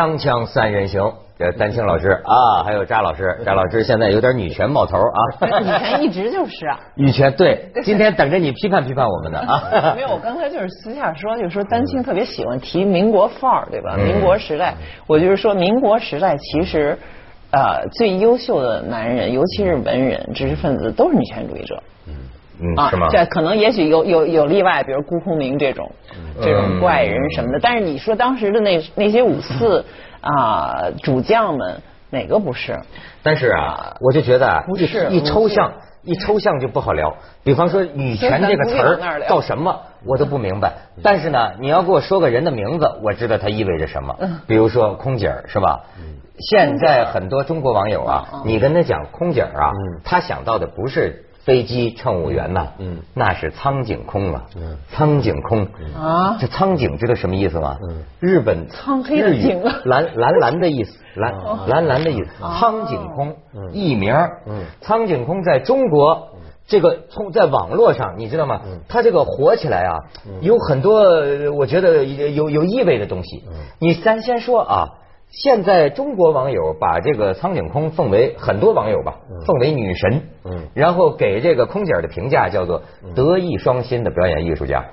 锵锵三人行，这丹青老师啊，还有扎老师，扎老师现在有点女权冒头啊。女权一直就是啊。女权对，今天等着你批判批判我们呢啊。没有，我刚才就是私下说，就是说丹青特别喜欢提民国范儿，对吧？民国时代，我就是说民国时代其实，呃，最优秀的男人，尤其是文人、知识分子，都是女权主义者。嗯，是吗？这可能也许有有有例外，比如辜鸿铭这种这种怪人什么的。但是你说当时的那那些五四啊主将们，哪个不是？但是啊，我就觉得啊，一抽象一抽象就不好聊。比方说“女权”这个词儿叫什么，我都不明白。但是呢，你要给我说个人的名字，我知道它意味着什么。比如说空姐儿，是吧？现在很多中国网友啊，你跟他讲空姐儿啊，他想到的不是。飞机乘务员呐，嗯，那是苍井空啊，嗯，苍井空。啊，这苍井知道什么意思吗？嗯，日本苍黑的井蓝蓝蓝的意思，蓝蓝蓝的意思，苍井空艺名，嗯，苍井空在中国这个从在网络上你知道吗？他这个火起来啊，有很多我觉得有有意味的东西，你咱先说啊。现在中国网友把这个苍井空奉为很多网友吧，奉为女神，嗯，然后给这个空姐的评价叫做德艺双馨的表演艺术家。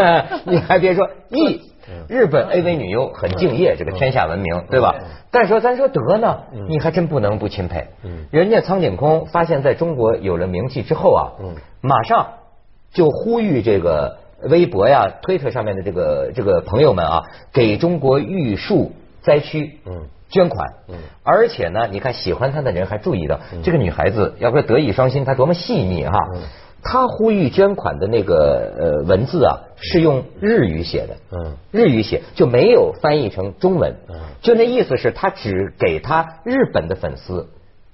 你还别说，艺日本 AV 女优很敬业，这个天下闻名，对吧？但说咱说德呢，你还真不能不钦佩。人家苍井空发现在中国有了名气之后啊，马上就呼吁这个微博呀、推特上面的这个这个朋友们啊，给中国玉树。灾区，嗯，捐款，嗯，而且呢，你看喜欢她的人还注意到这个女孩子，要说德艺双馨，她多么细腻哈。她呼吁捐款的那个呃文字啊，是用日语写的，嗯，日语写就没有翻译成中文，嗯，就那意思是她只给她日本的粉丝。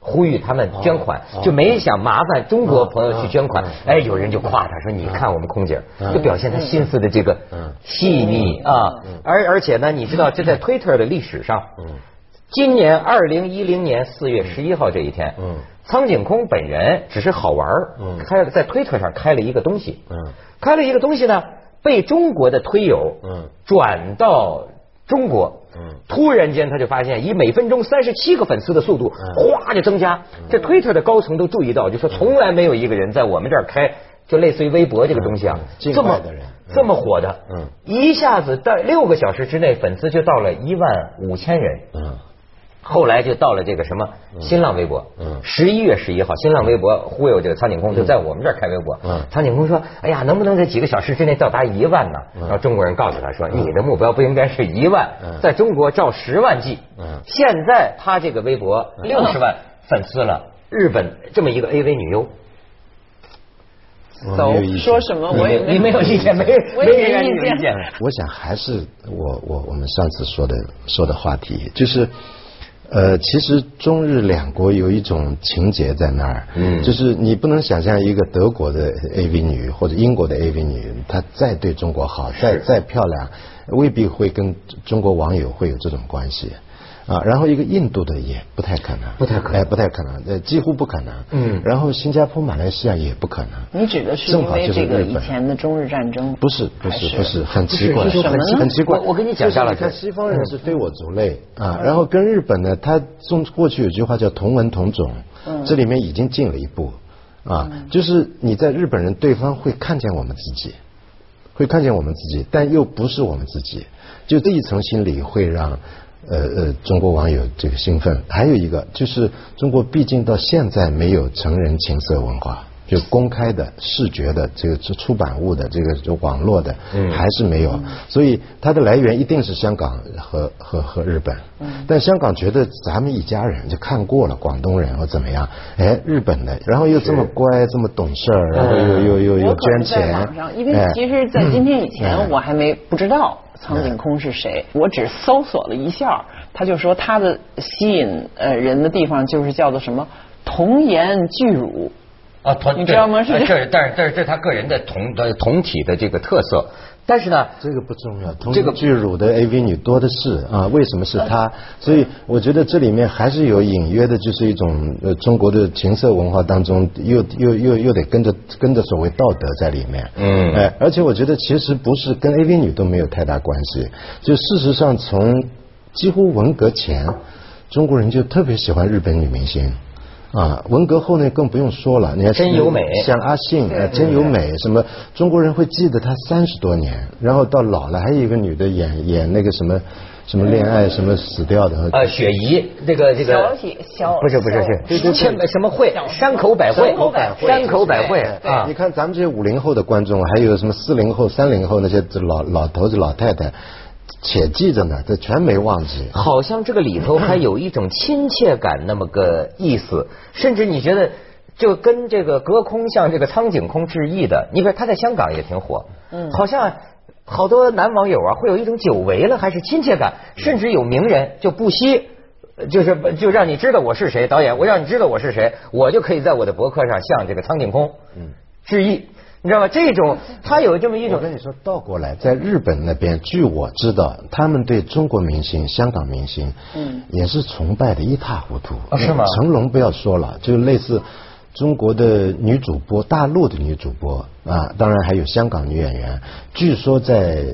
呼吁他们捐款，就没想麻烦中国朋友去捐款。哎，有人就夸他说：“你看我们空姐，就表现他心思的这个细腻啊。”而而且呢，你知道这在推特的历史上，今年二零一零年四月十一号这一天，苍井空本人只是好玩开在推特上开了一个东西，开了一个东西呢，被中国的推友转到。中国，嗯，突然间他就发现以每分钟三十七个粉丝的速度，哗就增加。这推特的高层都注意到，就说从来没有一个人在我们这儿开，就类似于微博这个东西啊，这么这么火的，嗯，一下子在六个小时之内，粉丝就到了一万五千人，嗯。后来就到了这个什么新浪微博，十一月十一号，新浪微博忽悠这个苍井空就在我们这儿开微博。苍井空说：“哎呀，能不能在几个小时之内到达一万呢？”然后中国人告诉他说：“你的目标不应该是一万，在中国照十万计。”现在他这个微博六十万粉丝了，日本这么一个 AV 女优，走说什么？我也你没有意见，没没人有意见。我想还是我我我们上次说的说的话题就是。呃，其实中日两国有一种情节在那儿，嗯，就是你不能想象一个德国的 AV 女或者英国的 AV 女，她再对中国好，再再漂亮，未必会跟中国网友会有这种关系。啊，然后一个印度的也不太可能，不太可能，哎，不太可能，呃，几乎不可能。嗯，然后新加坡、马来西亚也不可能。你指的是因为这个以前的中日战争？不是，不是，不是，很奇怪，很很奇怪。我跟你讲下了，看西方人是非我族类啊，然后跟日本呢，他中过去有句话叫同文同种，这里面已经进了一步啊，就是你在日本人对方会看见我们自己，会看见我们自己，但又不是我们自己，就这一层心理会让。呃呃，中国网友这个兴奋，还有一个就是中国毕竟到现在没有成人情色文化，就公开的视觉的这个出版物的这个就网络的，还是没有，所以它的来源一定是香港和和和日本。但香港觉得咱们一家人就看过了广东人或怎么样，哎，日本的，然后又这么乖，这么懂事儿，然后又又又又捐钱。因为其实，在今天以前，我还没不知道。苍井空是谁？我只搜索了一下，他就说他的吸引呃人的地方就是叫做什么童颜巨乳啊，你知道吗？是这，但是但是这是他个人的同的同体的这个特色。但是呢，这个不重要。这个巨乳的 AV 女多的是啊，为什么是她？所以我觉得这里面还是有隐约的，就是一种呃中国的情色文化当中，又又又又得跟着跟着所谓道德在里面。嗯。哎，而且我觉得其实不是跟 AV 女都没有太大关系，就事实上从几乎文革前，中国人就特别喜欢日本女明星。啊，文革后呢更不用说了，你看真由美，像阿信，真由美，什么中国人会记得她三十多年，然后到老了还有一个女的演演那个什么什么恋爱什么死掉的，呃，雪姨，这个这个小雪小不是不是是千什么会山口百惠，山口百惠啊！你看咱们这些五零后的观众，还有什么四零后、三零后那些老老头子老太太。且记着呢，这全没忘记。好像这个里头还有一种亲切感，那么个意思。甚至你觉得，就跟这个隔空向这个苍井空致意的，你比如他在香港也挺火。嗯，好像好多男网友啊，会有一种久违了还是亲切感。甚至有名人就不惜，就是就让你知道我是谁，导演，我让你知道我是谁，我就可以在我的博客上向这个苍井空嗯致意。你知道吗？这种他有这么一种，我跟你说倒过来，在日本那边，据我知道，他们对中国明星、香港明星，嗯，也是崇拜的一塌糊涂。是吗？成龙不要说了，就类似中国的女主播、大陆的女主播啊，当然还有香港女演员。据说在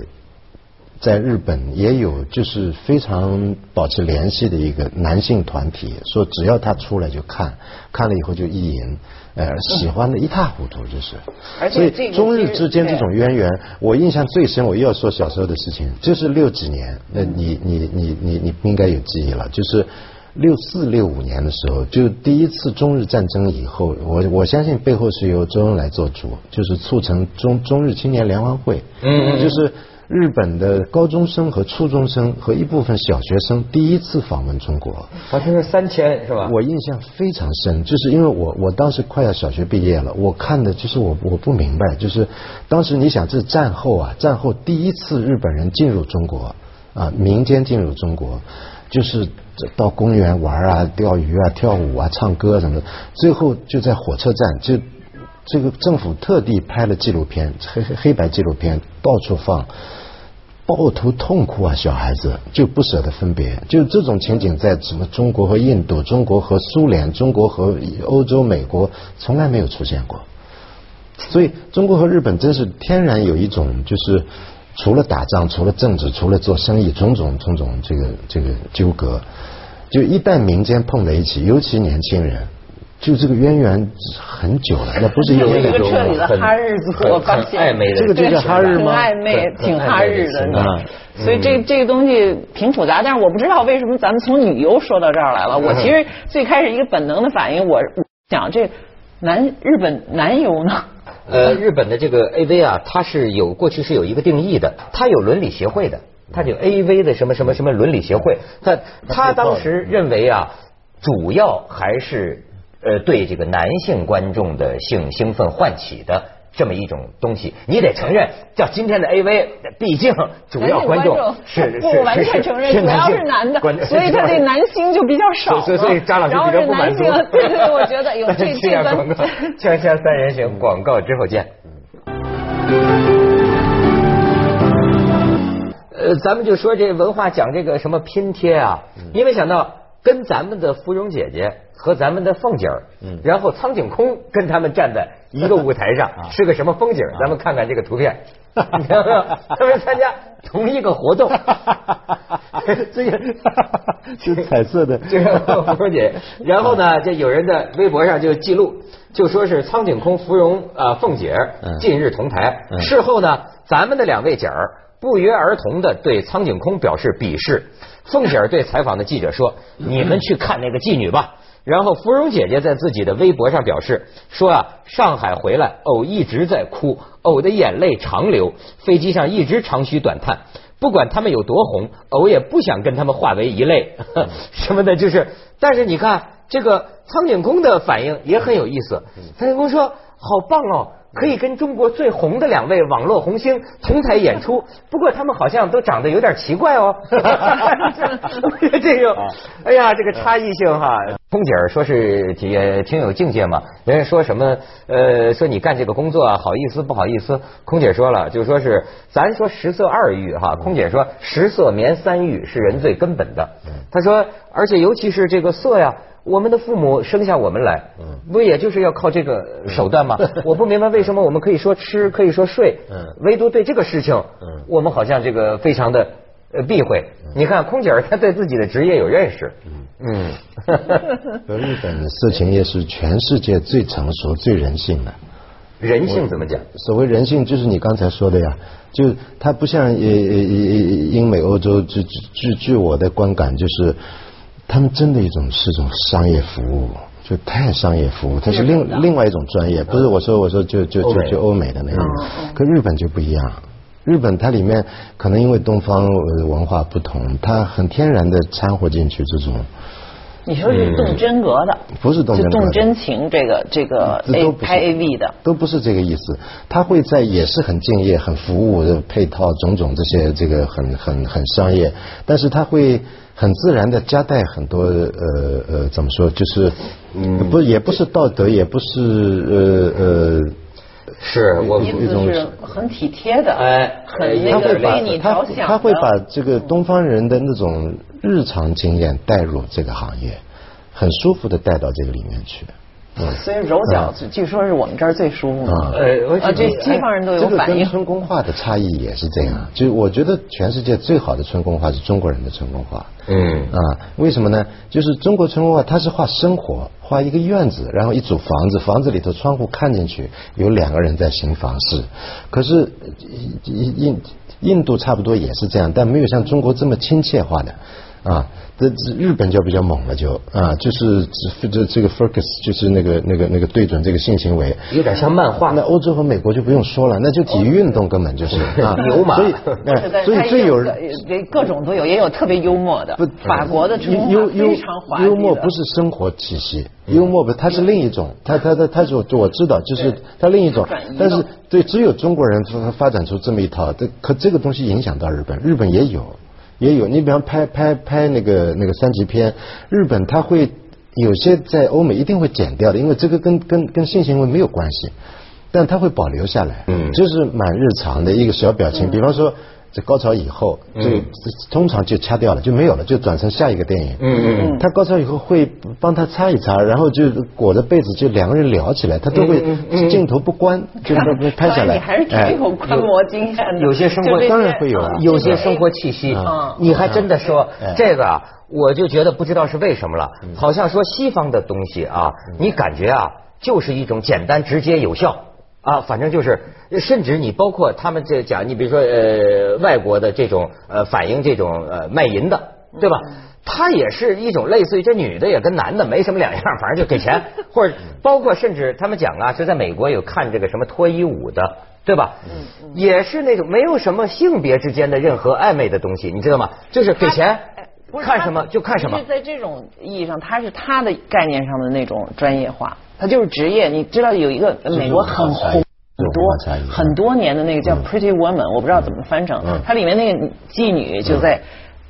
在日本也有，就是非常保持联系的一个男性团体，说只要他出来就看，看了以后就意淫。呃，喜欢的一塌糊涂，就是。所以中日之间这种渊源，我印象最深。我又要说小时候的事情，就是六几年，那你你你你你应该有记忆了，就是六四六五年的时候，就第一次中日战争以后，我我相信背后是由周恩来做主，就是促成中中日青年联欢会，嗯，就是。日本的高中生和初中生和一部分小学生第一次访问中国，好像是三千是吧？我印象非常深，就是因为我我当时快要小学毕业了，我看的就是我我不明白，就是当时你想这战后啊，战后第一次日本人进入中国啊，民间进入中国，就是到公园玩啊、钓鱼啊、跳舞啊、唱歌什么的，最后就在火车站就。这个政府特地拍了纪录片，黑黑白纪录片到处放，抱头痛哭啊！小孩子就不舍得分别，就这种情景在什么中国和印度、中国和苏联、中国和欧洲、美国从来没有出现过。所以中国和日本真是天然有一种，就是除了打仗、除了政治、除了做生意，种种种种这个这个纠葛，就一旦民间碰在一起，尤其年轻人。就这个渊源很久了，那不是有一个彻底的哈日子，我发现暧昧的，这个就叫哈日吗？暧昧，挺哈日的。所以这这个东西挺复杂，但是我不知道为什么咱们从女优说到这儿来了。我其实最开始一个本能的反应，我想这男日本男优呢？呃，日本的这个 AV 啊，它是有过去是有一个定义的，它有伦理协会的，它有 AV 的什么什么什么伦理协会。他他当时认为啊，主要还是。呃，对这个男性观众的性兴奋唤起的这么一种东西，你得承认，叫今天的 AV，毕竟主要观众是不完全承认，主要是男的，所以他对男星就比较少。所以所以张老师比较不满足。对对，我觉得有这 这个。广告，锵锵三人行，广告之后见。呃，咱们就说这文化讲这个什么拼贴啊，你没想到跟咱们的芙蓉姐姐。和咱们的凤姐儿，嗯，然后苍井空跟他们站在一个舞台上，是个什么风景？咱们看看这个图片，你看到他们参加同一个活动，这个是彩色的，这个芙蓉姐。然后呢，这有人在微博上就记录，就说是苍井空、芙蓉啊凤姐儿近日同台。事后呢，咱们的两位姐儿不约而同的对苍井空表示鄙视。凤姐儿对采访的记者说：“你们去看那个妓女吧。”然后芙蓉姐姐在自己的微博上表示说啊，上海回来，偶一直在哭，偶的眼泪长流，飞机上一直长吁短叹。不管他们有多红，偶也不想跟他们化为一类 什么的。就是，但是你看这个苍井空的反应也很有意思。苍井空说：“好棒哦。”可以跟中国最红的两位网络红星同台演出，不过他们好像都长得有点奇怪哦。这个，哎呀，这个差异性哈。空姐儿说是也挺有境界嘛。人家说什么呃，说你干这个工作啊，好意思不好意思？空姐说了，就说是咱说食色二欲哈。空姐说食色眠三欲是人最根本的。他说，而且尤其是这个色呀。我们的父母生下我们来，不也就是要靠这个手段吗？我不明白为什么我们可以说吃，可以说睡，唯独对这个事情，我们好像这个非常的呃避讳。你看空姐儿她对自己的职业有认识。嗯。日本的色情业是全世界最成熟、最人性的。人性怎么讲？所谓人性，就是你刚才说的呀，就它不像英美欧洲，据据据我的观感，就是他们真的一种是种商业服务，就太商业服务，它是另另外一种专业，不是我说我说就就就就欧美的那种，可日本就不一样，日本它里面可能因为东方文化不同，它很天然的掺和进去这种。你说是动真格的，不是动真格，动真情，这个这个 A 拍 A V 的，都不是这个意思。他会在也是很敬业、很服务的配套种种这些这个很很很商业，但是他会很自然的夹带很多呃呃怎么说，就是嗯不也不是道德，也不是呃呃是我一种是很体贴的，哎，很那个为你着想他会把这个东方人的那种。日常经验带入这个行业，很舒服的带到这个里面去。所以揉脚据说是我们这儿最舒服的。呃，啊，这西方人都有反应。这个跟春宫画的差异也是这样。就我觉得全世界最好的春宫画是中国人的春宫画。嗯。啊，为什么呢？就是中国春宫画，它是画生活，画一个院子，然后一组房子，房子里头窗户看进去有两个人在行房事。可是印印度差不多也是这样，但没有像中国这么亲切化的。啊，这日本就比较猛了，就啊，就是这这这个 focus 就是那个那个那个对准这个性行为，有点像漫画。那欧洲和美国就不用说了，那就体育运动根本就是 啊，牛马。所以，所以最有各种都有，也有特别幽默的。法国的幽幽非常滑幽默不是生活气息，幽默不，它是另一种，它它它它是我知道，就是它另一种。但是对，只有中国人发发展出这么一套，这可这个东西影响到日本，日本也有。也有，你比方拍拍拍那个那个三级片，日本他会有些在欧美一定会剪掉的，因为这个跟跟跟性行为没有关系，但他会保留下来，嗯，就是蛮日常的一个小表情，比方说。这高潮以后，就通常就掐掉了，就没有了，就转成下一个电影。嗯嗯嗯。他高潮以后会帮他擦一擦，然后就裹着被子，就两个人聊起来，他都会镜头不关，就拍下来。你还是挺有观摩经验的。有些生活当然会有，有些生活气息。你还真的说这个，我就觉得不知道是为什么了。好像说西方的东西啊，你感觉啊，就是一种简单、直接、有效。啊，反正就是，甚至你包括他们这讲，你比如说呃，外国的这种呃反映这种呃卖淫的，对吧？他也是一种类似于这女的也跟男的没什么两样，反正就给钱，或者 包括甚至他们讲啊，就在美国有看这个什么脱衣舞的，对吧？嗯，也是那种没有什么性别之间的任何暧昧的东西，你知道吗？就是给钱，看什么就看什么。在这种意义上，他是他的概念上的那种专业化。他就是职业，你知道有一个美国很红很多很多年的那个叫 Pretty Woman，我不知道怎么翻成。它里面那个妓女就在，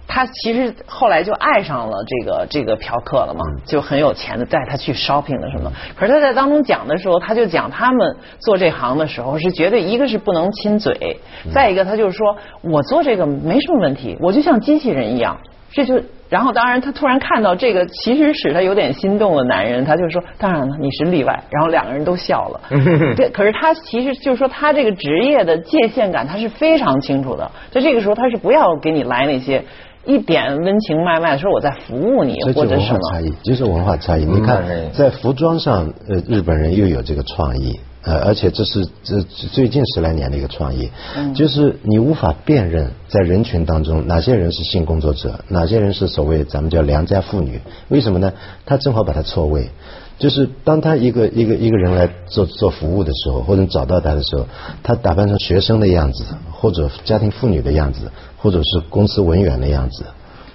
她其实后来就爱上了这个这个嫖客了嘛，就很有钱的带他去 shopping 的什么。可是他在当中讲的时候，他就讲他们做这行的时候是绝对一个是不能亲嘴，再一个他就是说我做这个没什么问题，我就像机器人一样。这就，然后当然他突然看到这个，其实使他有点心动的男人，他就说，当然了，你是例外。然后两个人都笑了。对，可是他其实就是说，他这个职业的界限感他是非常清楚的。在这个时候，他是不要给你来那些一点温情脉脉，说我在服务你或者什么。文化差异，就是文化差异。你看，在服装上，呃，日本人又有这个创意。呃，而且这是这最近十来年的一个创意，就是你无法辨认在人群当中哪些人是性工作者，哪些人是所谓咱们叫良家妇女。为什么呢？他正好把它错位，就是当他一个一个一个人来做做服务的时候，或者找到他的时候，他打扮成学生的样子，或者家庭妇女的样子，或者是公司文员的样子。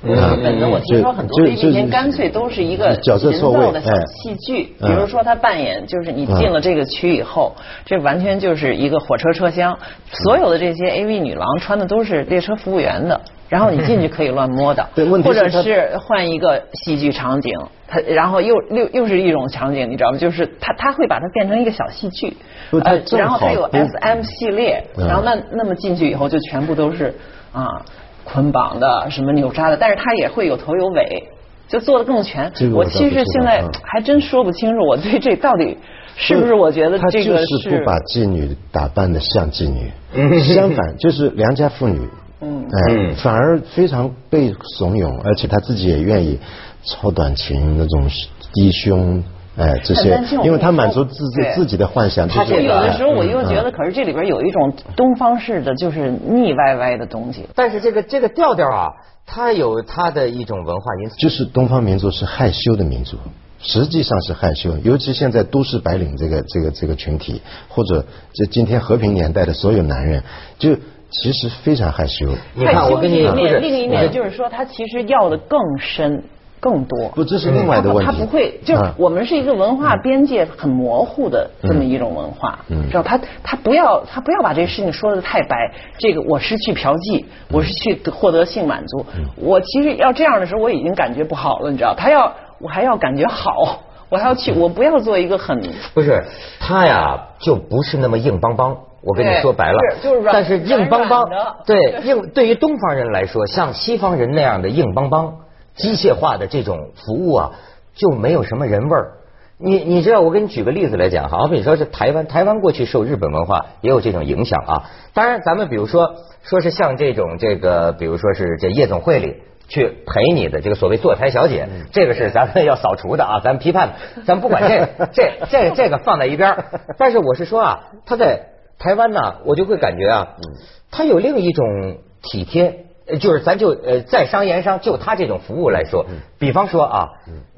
本子我听说很多 A 片干脆都是一个角色错位的小戏剧，比如说他扮演就是你进了这个区以后，这完全就是一个火车车厢，所有的这些 AV 女郎穿的都是列车服务员的，然后你进去可以乱摸的，或者是换一个戏剧场景，他然后又又又是一种场景，你知道吗？就是他他会把它变成一个小戏剧，呃，然后他有 SM 系列，然后那那么进去以后就全部都是啊。捆绑的什么扭扎的，但是它也会有头有尾，就做的更全。我其实现在还真说不清楚，我对这到底是不是我觉得这个是不把妓女打扮的像妓女，相反就是良家妇女。嗯，哎，反而非常被怂恿，而且他自己也愿意超短裙那种低胸。哎，这些，因为他满足自己自己的幻想。他有的时候我又觉得，可是这里边有一种东方式的，就是腻歪歪的东西。但是这个这个调调啊，它有它的一种文化因素。就是东方民族是害羞的民族，实际上是害羞。尤其现在都市白领这个这个这个群体，或者这今天和平年代的所有男人，就其实非常害羞。你看，我跟你另另一面就是说，他其实要的更深。更多不，这是另外的问题。他不会，就是我们是一个文化边界很模糊的这么一种文化，嗯知道他他不要他不要把这个事情说的太白。这个我失去嫖妓，我是去获得性满足。我其实要这样的时候，我已经感觉不好了，你知道？他要我还要感觉好，我还要去，我不要做一个很不是他呀，就不是那么硬邦邦。我跟你说白了，就是软，但是硬邦邦对硬对于东方人来说，像西方人那样的硬邦邦。机械化的这种服务啊，就没有什么人味儿。你你知道，我给你举个例子来讲哈，好比说是台湾，台湾过去受日本文化也有这种影响啊。当然，咱们比如说说是像这种这个，比如说是这夜总会里去陪你的这个所谓坐台小姐，这个是咱们要扫除的啊，咱们批判，咱们不管这 这这这个放在一边。但是我是说啊，他在台湾呢，我就会感觉啊，他有另一种体贴。呃，就是咱就呃，在商言商，就他这种服务来说，比方说啊，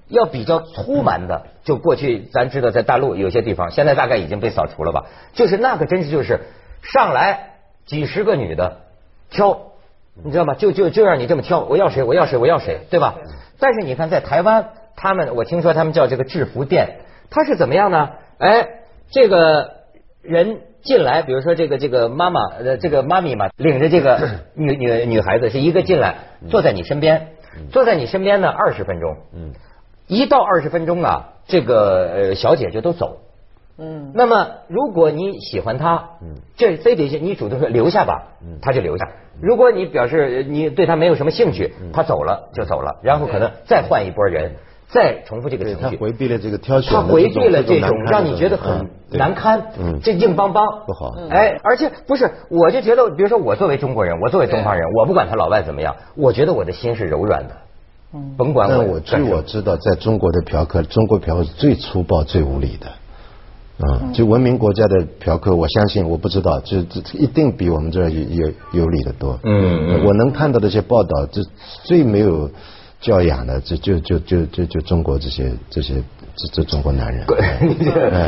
要比较粗蛮的，就过去咱知道在大陆有些地方，现在大概已经被扫除了吧，就是那个真是就是上来几十个女的挑，你知道吗？就就就让你这么挑，我要谁我要谁我要谁，对吧？但是你看在台湾，他们我听说他们叫这个制服店，他是怎么样呢？哎，这个人。进来，比如说这个这个妈妈呃，这个妈咪嘛，领着这个 女女女孩子是一个进来，坐在你身边，坐在你身边呢二十分钟，嗯，一到二十分钟啊，这个呃小姐就都走，嗯，那么如果你喜欢她，嗯，这非得你主动说留下吧，嗯，他就留下；如果你表示你对他没有什么兴趣，他走了就走了，然后可能再换一波人。再重复这个程序，他回避了这个挑选，他回避了这种让你觉得很难堪，这硬邦邦不好。哎，而且不是，我就觉得，比如说我作为中国人，我作为东方人，我不管他老外怎么样，我觉得我的心是柔软的，嗯甭管我。我据我知道，在中国的嫖客，中国嫖客是最粗暴、最无理的。嗯，就文明国家的嫖客，我相信，我不知道，就这一定比我们这儿有有有理的多。嗯嗯，我能看到的一些报道，这最没有。教养的，就就就就就就中国这些这些。这这中国男人，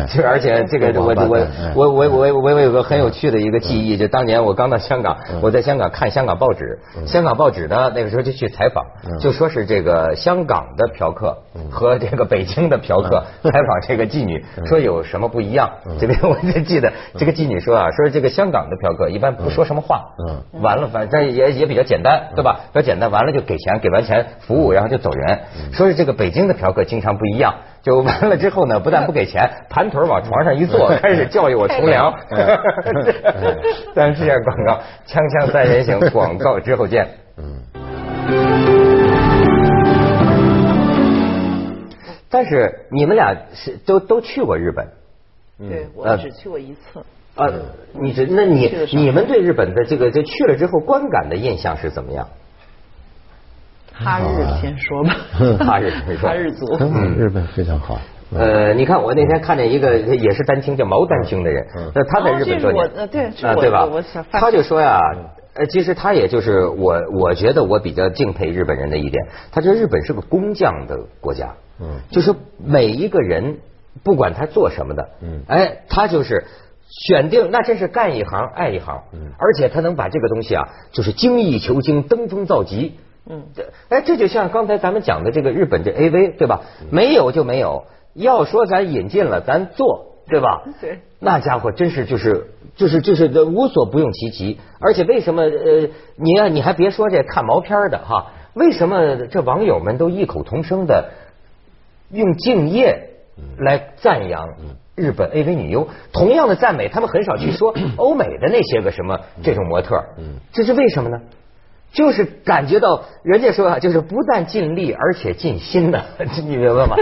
就 而且这个我我我我我我我有个很有趣的一个记忆，就当年我刚到香港，我在香港看香港报纸，香港报纸呢那个时候就去采访，就说是这个香港的嫖客和这个北京的嫖客采访这个妓女，说有什么不一样？这边我就记得这个妓女说啊，说这个香港的嫖客一般不说什么话，完了反正也也比较简单，对吧？比较简单，完了就给钱，给完钱服务然后就走人。说是这个北京的嫖客经常不一样。就完了之后呢，不但不给钱，盘腿往床上一坐，开始教育我从良。咱是下广告，锵锵三人行，广告之后见。嗯。但是你们俩是都都去过日本？对，我只去过一次。啊，你这那你你们对日本的这个就去了之后观感的印象是怎么样？哈日先说吧，哈日先说，哈日族，嗯，日本非常好。呃，你看我那天看见一个也是单亲叫毛丹青的人，那他在日本多年，对啊对吧？他就说呀，呃，其实他也就是我，我觉得我比较敬佩日本人的一点，他说日本是个工匠的国家，嗯，就是每一个人不管他做什么的，嗯，哎，他就是选定那真是干一行爱一行，嗯，而且他能把这个东西啊，就是精益求精，登峰造极。嗯，对，哎，这就像刚才咱们讲的这个日本这 A V，对吧？没有就没有，要说咱引进了，咱做，对吧？对，那家伙真是就是就是就是无所不用其极，而且为什么呃，你啊你还别说这看毛片的哈，为什么这网友们都异口同声的用敬业来赞扬日本 A V 女优？同样的赞美，他们很少去说 欧美的那些个什么这种模特，嗯，这是为什么呢？就是感觉到人家说啊，就是不但尽力，而且尽心的，你明白吗？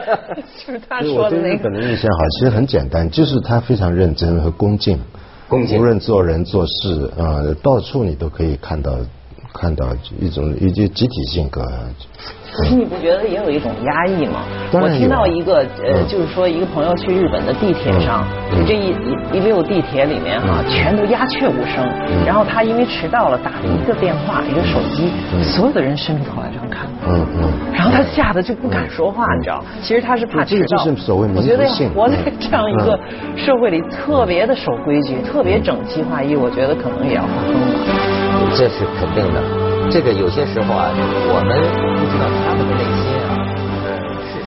就是他说的那个。日本的印象好，其实很简单，就是他非常认真和恭敬无论做人做事呃，到处你都可以看到看到一种一些集体性格。可是你不觉得也有一种压抑吗？我听到一个呃，就是说一个朋友去日本的地铁上，这一一一溜地铁里面哈，全都鸦雀无声。然后他因为迟到了，打了一个电话，一个手机，所有的人伸出头来这样看。嗯嗯。然后他吓得就不敢说话，你知道？其实他是怕迟到。这就是所谓民我觉得活在这样一个社会里，特别的守规矩，特别整齐划一，我觉得可能也要发疯了。这是肯定的。这个有些时候啊，我们不知道他们的内心。